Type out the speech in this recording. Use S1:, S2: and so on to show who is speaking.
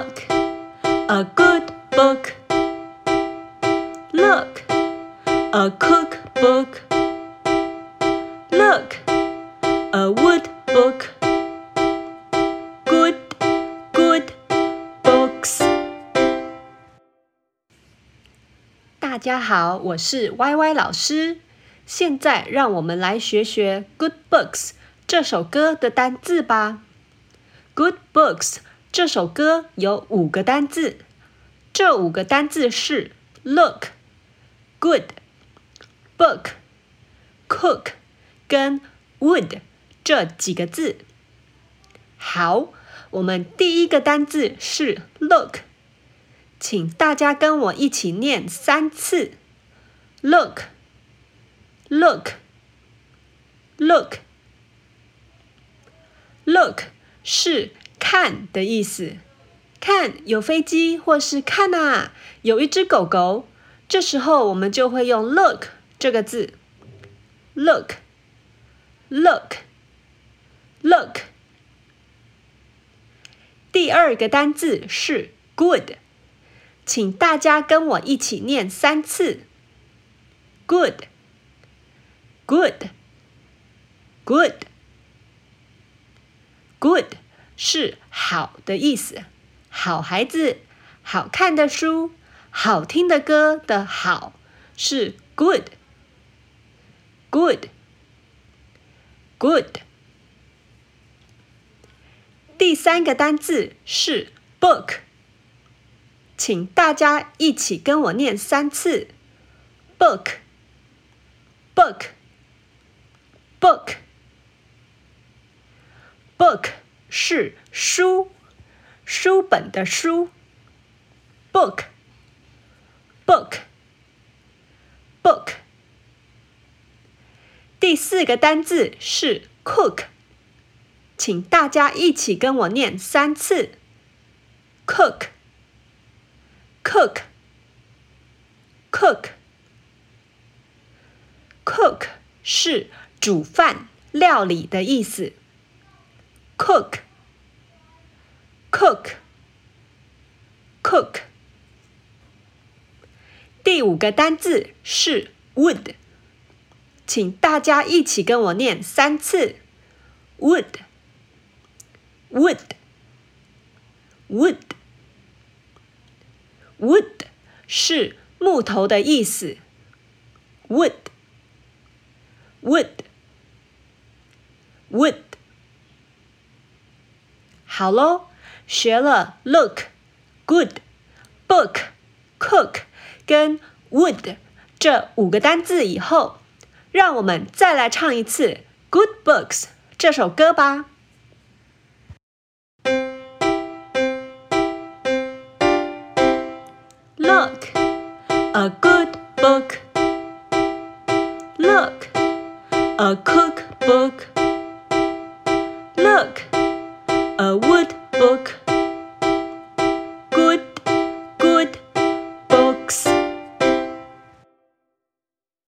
S1: Look, a good book. Look, a cookbook. Look, a wood book. Good, good books. 大家好，我是 Y Y 老师。现在让我们来学学《Good Books》这首歌的单字吧。《Good Books》 这首歌有五个单字，这五个单字是 look、good、book、cook 跟 wood 这几个字。好，我们第一个单字是 look，请大家跟我一起念三次：look。Look, look, look 是看的意思。看，有飞机，或是看呐，有一只狗狗。这时候我们就会用 look 这个字。Look, look, look。第二个单字是 good，请大家跟我一起念三次，good good good。Good。是好的意思。好孩子，好看的书，好听的歌的好是 good, good, good。第三个单字是 book，请大家一起跟我念三次：book, book。Book, book 是书，书本的书。Book, book, book。第四个单字是 cook，请大家一起跟我念三次。Cook, cook, cook, cook 是。煮饭、料理的意思，cook。Cook，cook，cook。第五个单字是 wood，请大家一起跟我念三次。Wood，wood，wood，wood 是木头的意思。Wood，wood。Wood，好喽， 学了 look、good、book、cook 跟 wood 这五个单字以后，让我们再来唱一次《Good Books》这首歌吧。Look, a good book. Look, a cookbook.